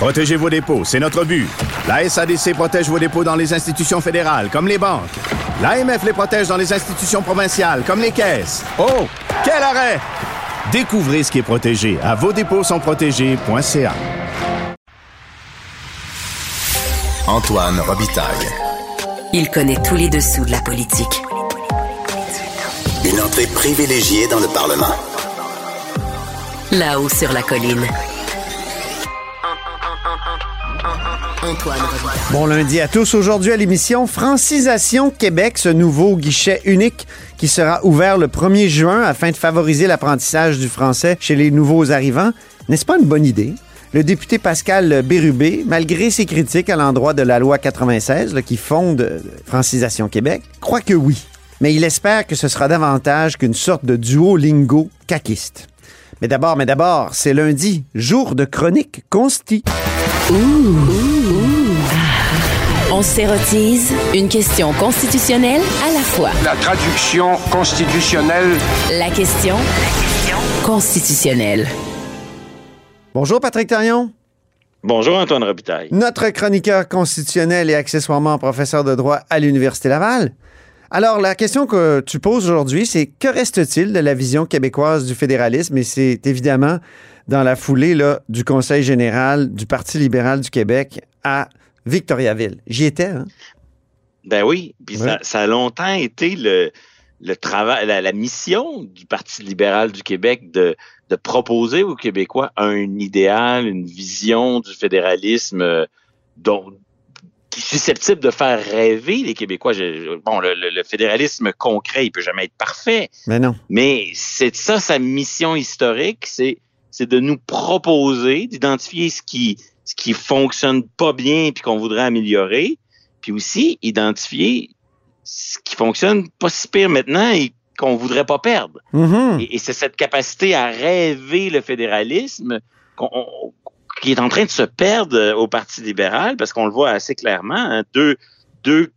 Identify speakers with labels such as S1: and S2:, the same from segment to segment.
S1: Protégez vos dépôts, c'est notre but. La SADC protège vos dépôts dans les institutions fédérales, comme les banques. L'AMF les protège dans les institutions provinciales, comme les caisses. Oh, quel arrêt! Découvrez ce qui est protégé à vos dépôts sont protégés.ca.
S2: Antoine Robitaille.
S3: Il connaît tous les dessous de la politique.
S2: Une entrée privilégiée dans le Parlement.
S3: Là-haut sur la colline.
S4: Bon lundi à tous. Aujourd'hui à l'émission Francisation Québec, ce nouveau guichet unique qui sera ouvert le 1er juin afin de favoriser l'apprentissage du français chez les nouveaux arrivants. N'est-ce pas une bonne idée? Le député Pascal Bérubé, malgré ses critiques à l'endroit de la loi 96 là, qui fonde euh, Francisation Québec, croit que oui. Mais il espère que ce sera davantage qu'une sorte de duolingo caquiste. Mais d'abord, mais d'abord, c'est lundi, jour de chronique consti.
S5: On s'érotise une question constitutionnelle à la fois.
S6: La traduction constitutionnelle.
S5: La question constitutionnelle.
S4: Bonjour Patrick Tarion.
S7: Bonjour Antoine Robitaille.
S4: notre chroniqueur constitutionnel et accessoirement professeur de droit à l'Université Laval. Alors, la question que tu poses aujourd'hui, c'est que reste-t-il de la vision québécoise du fédéralisme? Et c'est évidemment dans la foulée là, du Conseil général du Parti libéral du Québec à Victoriaville. J'y étais, hein?
S7: Ben oui, puis
S4: Ouais.
S7: ça, ça a longtemps été le, le travail, la, la mission du Parti libéral du Québec de, de proposer aux Québécois un idéal, une vision du fédéralisme euh, dont qui est susceptible de faire rêver les Québécois. Je- bon, le, le- le fédéralisme concret, il peut jamais être parfait,
S4: Mais non.
S7: mais c'est ça sa mission historique, c'est c'est de nous proposer, d'identifier ce qui ce qui fonctionne pas bien puis qu'on voudrait améliorer, puis aussi identifier ce qui fonctionne pas si pire maintenant et qu'on voudrait pas perdre.
S4: Mhm.
S7: Et, et c'est cette capacité à rêver le fédéralisme qu'on- on- qui est en train de se perdre euh, au Parti libéral parce qu'on le voit assez clairement, hein, deux, deux,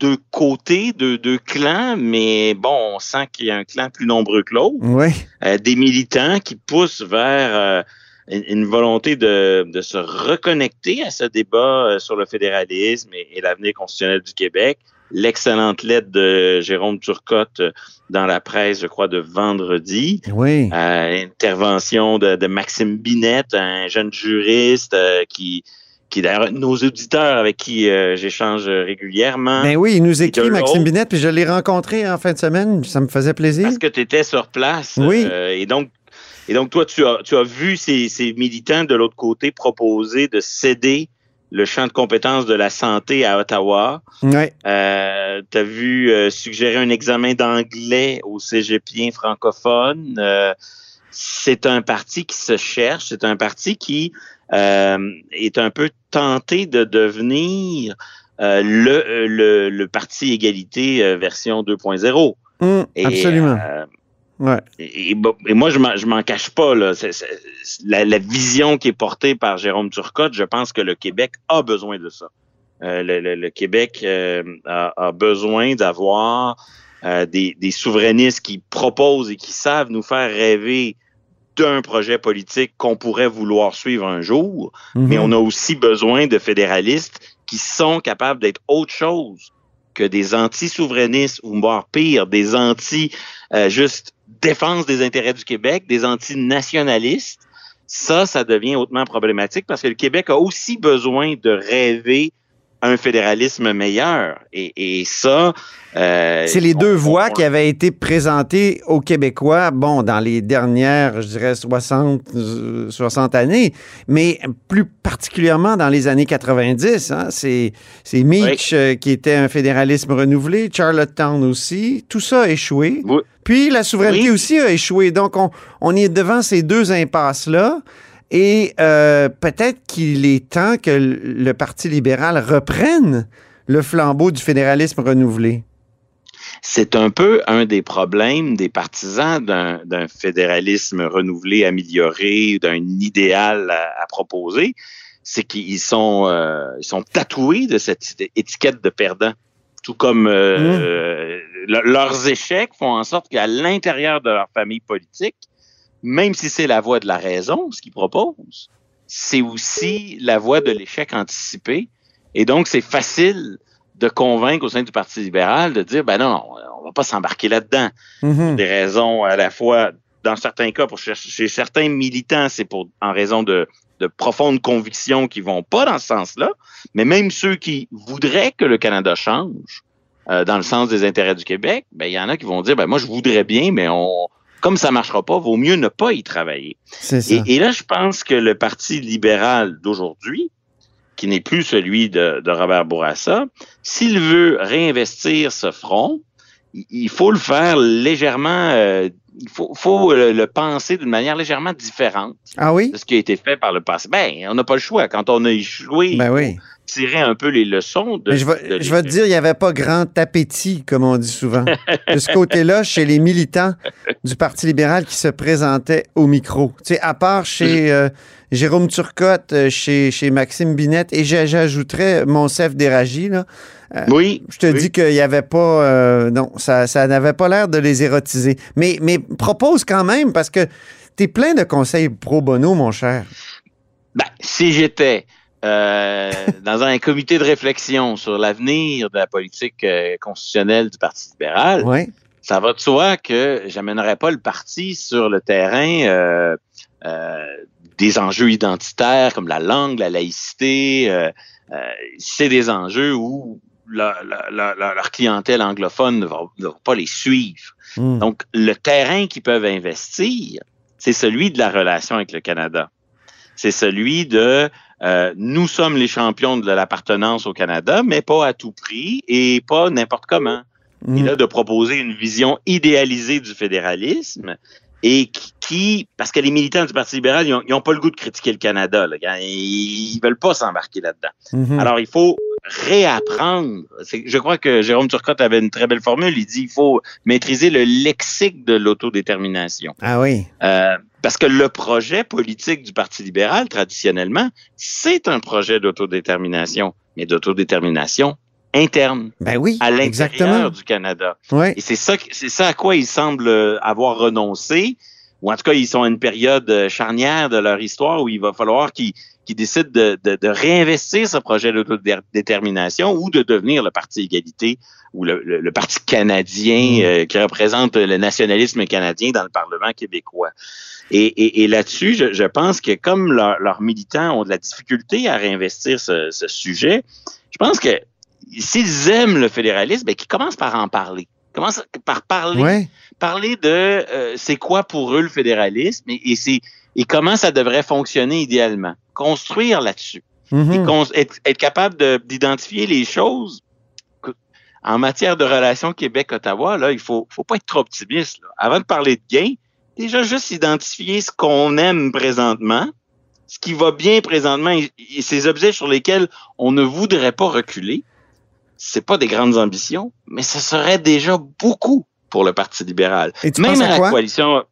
S7: deux côtés, deux, deux clans, mais bon, on sent qu'il y a un clan plus nombreux que l'autre.
S4: Oui.
S7: Euh, des militants qui poussent vers euh, une, une volonté de, de se reconnecter à ce débat sur le fédéralisme et, et l'avenir constitutionnel du Québec. L'excellente lettre de Jérôme Turcotte euh, dans la presse, je crois, de vendredi.
S4: Oui.
S7: Euh, intervention de, de Maxime Binette, un jeune juriste euh, qui, qui d'ailleurs nos auditeurs avec qui euh, j'échange régulièrement.
S4: Ben oui, il nous écrit, Maxime Binette, puis je l'ai rencontré en fin de semaine. Ça me faisait plaisir.
S7: Parce que tu étais sur place.
S4: Oui.
S7: et donc, et donc toi, tu as, tu as vu ces, ces militants de l'autre côté proposer de céder le champ de compétences de la santé à Ottawa.
S4: Ouais.
S7: Euh, tu as vu euh, suggérer un examen d'anglais aux cégepiens francophones. Euh, c'est un parti qui se cherche, c'est un parti qui euh, est un peu tenté de devenir euh, le, le, le parti égalité euh, version 2.0.
S4: Hum,
S7: Et,
S4: absolument. Ouais.
S7: et, et bon, et moi, je m'en, cache pas. Là. La, la vision qui est portée par Jérôme Turcotte, je pense que le Québec a besoin de ça. Euh, le, le- le Québec euh, a, a besoin d'avoir euh, des, des souverainistes qui proposent et qui savent nous faire rêver d'un projet politique qu'on pourrait vouloir suivre un jour, mais
S4: Mhm.
S7: on a aussi besoin de fédéralistes qui sont capables d'être autre chose que des anti-souverainistes ou voire pire, des anti euh, juste défense des intérêts du Québec, des anti-nationalistes. Ça, ça devient hautement problématique parce que le Québec a aussi besoin de rêver un fédéralisme meilleur. Et, et ça... euh,
S4: C'est les
S7: on-
S4: deux
S7: on-
S4: qui avaient été présentées aux Québécois, bon, dans les dernières, je dirais, 60, euh, 60 années, mais plus particulièrement dans les années 90. Hein, c'est, c'est Meach euh, qui était un fédéralisme renouvelé, Charlottetown aussi. Tout ça a échoué.
S7: Oui.
S4: Puis la souveraineté
S7: Oui.
S4: aussi a échoué. Donc, on, on est devant ces deux impasses-là. Et euh, peut-être qu'il est temps que le Parti libéral reprenne le flambeau du fédéralisme renouvelé.
S7: C'est un peu un des problèmes des partisans d'un fédéralisme renouvelé, amélioré, d'un idéal à, proposer, c'est qu'ils sont, euh, ils sont tatoués de cette étiquette de perdant. Tout comme euh, mmh. leurs échecs font en sorte qu'à l'intérieur de leur famille politique, même si c'est la voie de la raison, ce qu'ils proposent, c'est aussi la voie de l'échec anticipé. Et donc, c'est facile de convaincre au sein du Parti libéral de dire, ben non, on va pas s'embarquer là-dedans. Mm-hmm. Des raisons à la fois, dans certains cas, pour chez certains militants, c'est pour en raison de, de profondes convictions qui vont pas dans ce sens-là, mais même ceux qui voudraient que le Canada change euh, dans le sens des intérêts du Québec, ben il y en a qui vont dire, ben moi je voudrais bien, mais on comme ça marchera pas, vaut mieux ne pas y travailler. Et, et, là, je pense que le Parti libéral d'aujourd'hui, qui n'est plus celui de, Robert Bourassa, s'il veut réinvestir ce front, il faut le faire légèrement, euh, il faut, le, penser d'une manière légèrement différente
S4: ah oui?
S7: de ce qui a été fait par le passé. Ben, on n'a pas le choix. Quand on a échoué,
S4: ben oui.
S7: Tirer un peu les leçons de.
S4: je vais, je vais te dire, il n'y avait pas grand appétit, comme on dit souvent, de ce côté-là, chez les militants du Parti libéral qui se présentaient au micro. Tu sais, à part chez. Euh, Jérôme Turcotte euh, chez, chez Maxime Binette et j'ajouterais Monsef Déragi. Là.
S7: Euh, oui.
S4: Je te dis qu'il n'y avait pas. Euh, non, ça, ça n'avait pas l'air de les érotiser. Mais, mais propose quand même, parce que tu es plein de conseils pro bono, mon cher.
S7: Ben, si j'étais dans un comité de réflexion sur l'avenir de la politique constitutionnelle du Parti libéral, ça va de soi que j'amènerais pas le parti sur le terrain des enjeux identitaires comme la langue, la laïcité. Euh, euh, c'est des enjeux où leur clientèle anglophone ne va, pas les suivre. Hmm. Donc, le terrain qu'ils peuvent investir, c'est celui de la relation avec le Canada. C'est celui de euh, nous sommes les champions de l'appartenance au Canada, mais pas à tout prix et pas n'importe comment. Il hmm. a de proposer une vision idéalisée du fédéralisme et qui, parce que les militants du Parti libéral, ils n'ont pas le goût de critiquer le Canada. Là. Ils veulent pas s'embarquer là-dedans. Mhm. Alors, il faut réapprendre. Je crois que Jérôme Turcotte avait une très belle formule. Il dit il faut maîtriser le lexique de l'autodétermination.
S4: Ah oui.
S7: Euh, parce que le projet politique du Parti libéral, traditionnellement, c'est un projet d'autodétermination, mais d'autodétermination interne
S4: ben oui,
S7: à l'intérieur du Canada. Et c'est ça, c'est ça à quoi ils semblent avoir renoncé, ou en tout cas, ils sont à une période euh, charnière de leur histoire où il va falloir qu'ils décident de, de, réinvestir ce projet d'autodétermination ou de devenir le Parti égalité ou le, le, Parti canadien mm. euh, qui représente le nationalisme canadien dans le Parlement québécois. Et, et, et là-dessus, je, je, pense que comme leurs militants ont de la difficulté à réinvestir ce, ce sujet, je pense que s'ils aiment le fédéralisme, ben, qu'ils commencent par en parler. Commencent par parler, parler de euh, c'est quoi pour eux le fédéralisme et, et c'est et comment ça devrait fonctionner idéalement. Construire là-dessus. Mm-hmm. être, capable d'identifier les choses en matière de relations Québec-Ottawa, là, il faut, faut pas être trop optimiste. Avant de parler de gain, déjà juste identifier ce qu'on aime présentement, ce qui va bien présentement et ces objets sur lesquels on ne voudrait pas reculer c'est pas des grandes ambitions, mais ce serait déjà beaucoup pour le Parti libéral.
S4: même à,
S7: la coalition,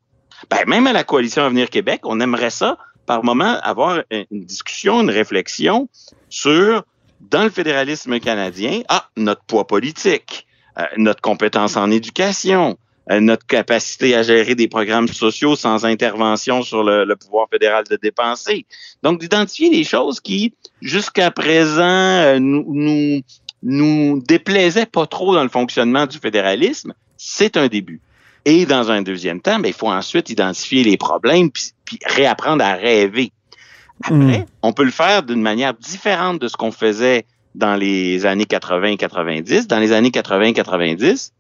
S7: ben, même à la coalition Avenir Québec, on aimerait ça par moment avoir une discussion, une réflexion sur dans le fédéralisme canadien, ah, notre poids politique, euh, notre compétence en éducation, euh, notre capacité à gérer des programmes sociaux sans intervention sur le, le pouvoir fédéral de dépenser. Donc, d'identifier les choses qui, jusqu'à présent, euh, nous, nous, nous déplaisait pas trop dans le fonctionnement du fédéralisme, c'est un début. Et dans un deuxième temps, ben, il faut ensuite identifier les problèmes puis, réapprendre à rêver. Après, hmm. on peut le faire d'une manière différente de ce qu'on faisait dans les années 80-90. Dans les années 80-90,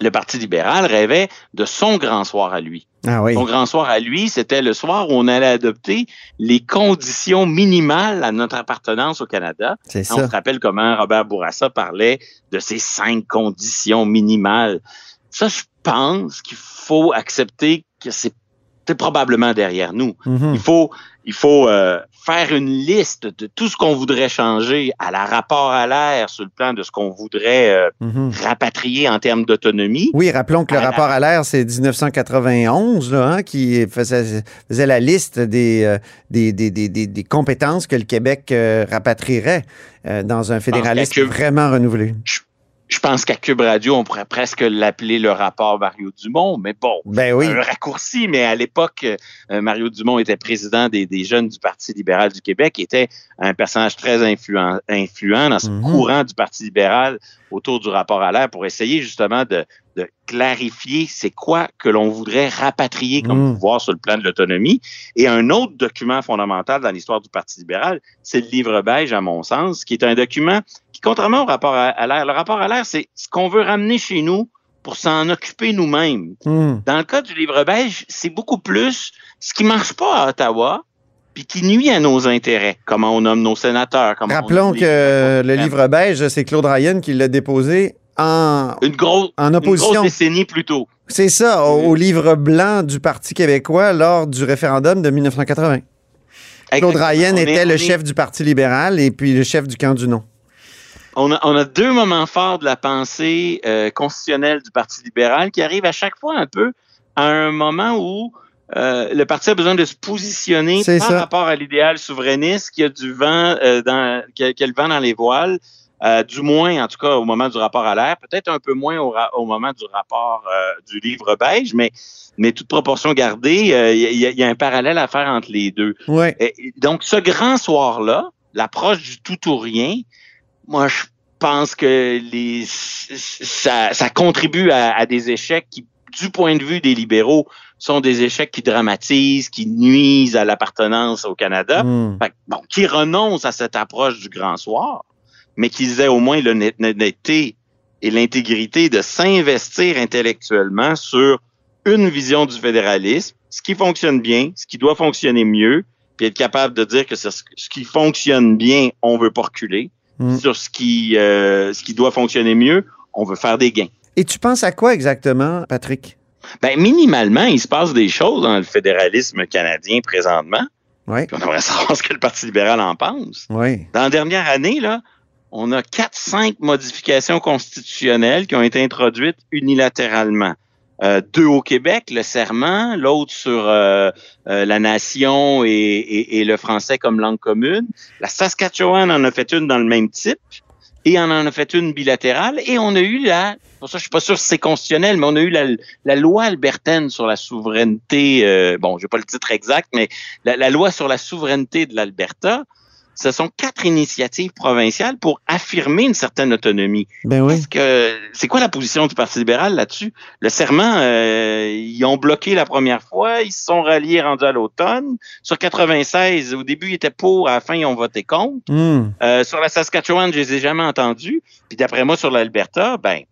S7: le Parti libéral rêvait de son grand soir à lui.
S4: Ah oui.
S7: Son grand soir à lui, c'était le soir où on allait adopter les conditions minimales à notre appartenance au Canada.
S4: C'est ça.
S7: On se rappelle comment Robert Bourassa parlait de ces cinq conditions minimales. Ça, je pense qu'il faut accepter que c'est probablement derrière nous.
S4: Mhm.
S7: Il faut, il faut euh, faire une liste de tout ce qu'on voudrait changer à la rapport à l'air sur le plan de ce qu'on voudrait euh,
S4: Mhm.
S7: rapatrier en termes d'autonomie.
S4: Oui, rappelons que le
S7: À la-
S4: rapport à l'air, c'est 1991 là, hein, qui faisait, faisait la liste des, euh, des, des, des, des- des compétences que le Québec rapatrierait dans un fédéralisme vraiment renouvelé.
S7: Je pense qu'à Cube Radio, on pourrait presque l'appeler le rapport Mario Dumont, mais bon,
S4: Ben oui.
S7: un raccourci, mais à l'époque, euh, Mario Dumont était président des, des jeunes du Parti libéral du Québec, était un personnage très influent, influent dans ce
S4: Mhm.
S7: courant du Parti libéral autour du rapport à l'air pour essayer justement de, de clarifier c'est quoi que l'on voudrait rapatrier comme
S4: Mhm.
S7: pouvoir sur le plan de l'autonomie. Et un autre document fondamental dans l'histoire du Parti libéral, c'est le livre beige, à mon sens, qui est un document qui, contrairement au rapport à, l'air, le rapport à l'air, c'est ce qu'on veut ramener chez nous pour s'en occuper nous-mêmes.
S4: Hmm.
S7: Dans le cas du livre beige, c'est beaucoup plus ce qui marche pas à Ottawa, puis qui nuit à nos intérêts. Comment on nomme nos sénateurs. Comment on
S4: Rappelons
S7: les-
S4: que le livre beige, c'est Claude Ryan qui l'a déposé en,
S7: Une grosse,
S4: en
S7: une
S4: opposition.
S7: grosse décennie plus tôt.
S4: C'est ça, au, au livre blanc du Parti québécois lors du référendum de 1980. Claude
S7: Exactement.
S4: Ryan
S7: On
S4: était le
S7: est-
S4: chef du Parti libéral et puis le chef du camp du non.
S7: On a, on a deux moments forts de la pensée euh, constitutionnelle du Parti libéral qui arrivent à chaque fois un peu à un moment où euh, le parti a besoin de se positionner par
S4: ça.
S7: rapport à l'idéal souverainiste qui a du vent euh, dans qui a, qui a le vent dans les voiles, euh, du moins en tout cas au moment du rapport à l'air, peut-être un peu moins au, ra- au moment du rapport euh, du livre beige, mais mais toute proportion gardée, euh, il y, a- il y a un parallèle à faire entre les deux.
S4: Ouais.
S7: Et- donc, ce grand soir-là, l'approche du tout ou rien, moi, je pense que les, ça, ça contribue à, à des échecs qui, du point de vue des libéraux, sont des échecs qui dramatisent, qui nuisent à l'appartenance au Canada.
S4: Hmm.
S7: Fait bon, qui renoncent à cette approche du grand soir, mais qu'ils aient au moins l'honnêteté et l'intégrité de s'investir intellectuellement sur une vision du fédéralisme, ce qui fonctionne bien, ce qui doit fonctionner mieux, puis être capable de dire que ce ce qui fonctionne bien, on veut pas reculer.
S4: Mm.
S7: Sur ce qui, euh, ce qui doit fonctionner mieux, on veut faire des gains.
S4: Et tu penses à quoi exactement, Patrick?
S7: Ben, minimalement, il se passe des choses dans le fédéralisme canadien présentement.
S4: Oui.
S7: Puis on aimerait savoir ce que le Parti libéral en pense. Dans la dernière année, là, on a quatre, cinq modifications constitutionnelles qui ont été introduites unilatéralement. Euh, deux au Québec, le serment, l'autre sur euh, euh, la nation et, et- et le français comme langue commune. La Saskatchewan en a fait une dans le même type et on en a fait une bilatérale et on a eu la, pour ça je suis pas sûr si c'est constitutionnel, mais on a eu la, la loi albertaine sur la souveraineté, euh, bon, j'ai pas le titre exact, mais la, la loi sur la souveraineté de l'Alberta. Ce sont quatre initiatives provinciales pour affirmer une certaine autonomie.
S4: Ben oui.
S7: Est-ce que c'est quoi la position du Parti libéral là-dessus? Le serment, euh, ils ont bloqué la première fois, ils se sont ralliés rendus à l'automne. Sur 96, au début ils étaient pour, à la fin ils ont voté contre.
S4: Hmm.
S7: Euh, sur la Saskatchewan, je les ai jamais entendus. Puis d'après moi sur l'Alberta, ben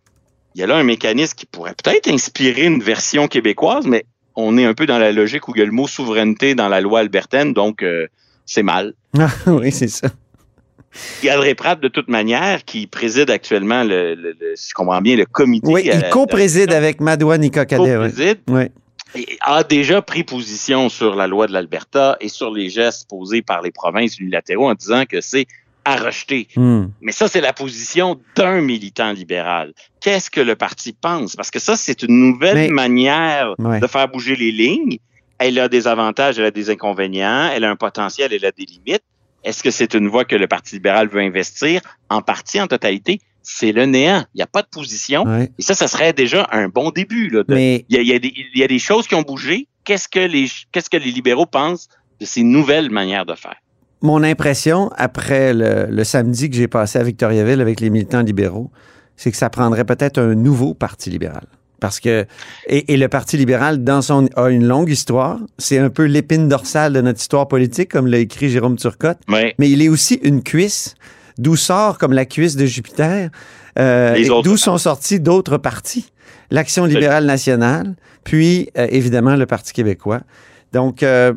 S7: il y a là un mécanisme qui pourrait peut-être inspirer une version québécoise, mais on est un peu dans la logique où il y a le mot souveraineté dans la loi albertaine, donc euh, c'est mal.
S4: Ah, oui, c'est ça.
S7: Galdré Pratt, de toute manière, qui préside actuellement, le, le- le- si je comprends bien, le comité.
S4: Oui, il co-préside avec Madoua Nika Cadet. oui.
S7: co-préside,
S4: Oui.
S7: a déjà pris position sur la loi de l'Alberta et sur les gestes posés par les provinces unilatéraux en disant que c'est à rejeter.
S4: Hmm.
S7: Mais ça, c'est la position d'un militant libéral. Qu'est-ce que le parti pense? Parce que ça, c'est une nouvelle
S4: Mais-
S7: manière
S4: Ouais.
S7: de faire bouger les lignes. Elle a des avantages, elle a des inconvénients, elle a un potentiel, elle a des limites. Est-ce que c'est une voie que le Parti libéral veut investir? En partie, en totalité? C'est le néant. Il n'y a pas de position.
S4: Ouais.
S7: Et ça, ça serait déjà un bon début. Là, de-
S4: Mais
S7: il y, a, il y a des, il y a des choses qui ont bougé. Qu'est-ce que les, qu'est-ce que les libéraux pensent de ces nouvelles manières de faire?
S4: mon impression, après le, le samedi que j'ai passé à Victoriaville avec les militants libéraux, c'est que ça prendrait peut-être un nouveau Parti libéral. Parce que, et, et le Parti libéral, dans son, a une longue histoire. C'est un peu l'épine dorsale de notre histoire politique, comme l'a écrit Jérôme Turcotte.
S7: Oui.
S4: Mais il est aussi une cuisse, d'où sort, comme la cuisse de Jupiter, euh, d'où sont sortis d'autres partis. L'Action libérale nationale, puis euh, évidemment le Parti québécois. Donc, euh,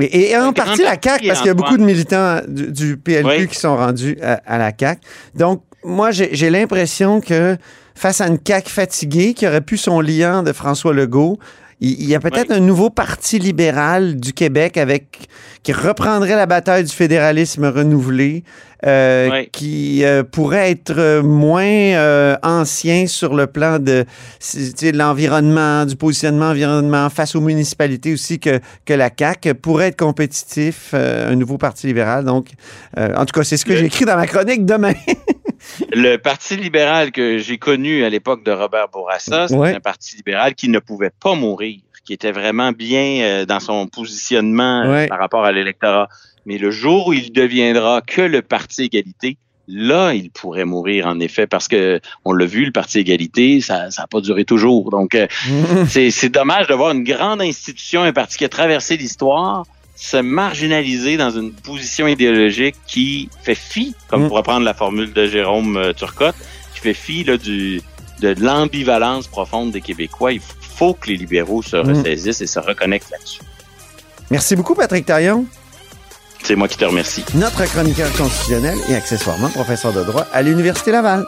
S4: et, et en partie la CAQ, parce qu'il y a beaucoup de militants du, du PLQ
S7: Oui.
S4: qui sont rendus à, à la CAQ. Donc, moi, j'ai l'impression que face à une CAQ fatiguée qui aurait pu son liant de François Legault, Il, y a peut-être un nouveau parti libéral du Québec avec qui reprendrait la bataille du fédéralisme renouvelé, euh, qui euh, pourrait être euh, moins euh, ancien sur le plan de, de l'environnement, du positionnement environnement face aux municipalités aussi que, que la CAQ, pourrait être compétitif, euh, un nouveau parti libéral. Donc, euh, en tout cas, c'est ce que j'ai écrit dans ma chronique demain.
S7: Le Parti libéral que j'ai connu à l'époque de Robert Bourassa,
S4: Ouais.
S7: un parti libéral qui ne pouvait pas mourir, qui était vraiment bien euh, dans son positionnement euh,
S4: Ouais.
S7: par rapport à l'électorat. Mais le jour où il deviendra que le Parti égalité, là, il pourrait mourir en effet, parce que on l'a vu, le Parti égalité, ça n'a pas duré toujours. Donc, euh, c'est c'est dommage de voir une grande institution, un parti qui a traversé l'histoire, se marginaliser dans une position idéologique qui fait fi, comme
S4: Mm.
S7: pour reprendre la formule de Jérôme euh, Turcotte, qui fait fi là, du, de l'ambivalence profonde des Québécois. Il faut que les libéraux se
S4: Mm.
S7: ressaisissent et se reconnectent là-dessus.
S4: Merci beaucoup, Patrick Taillon.
S7: C'est moi qui te remercie.
S4: notre chroniqueur constitutionnel et accessoirement professeur de droit à l'Université Laval.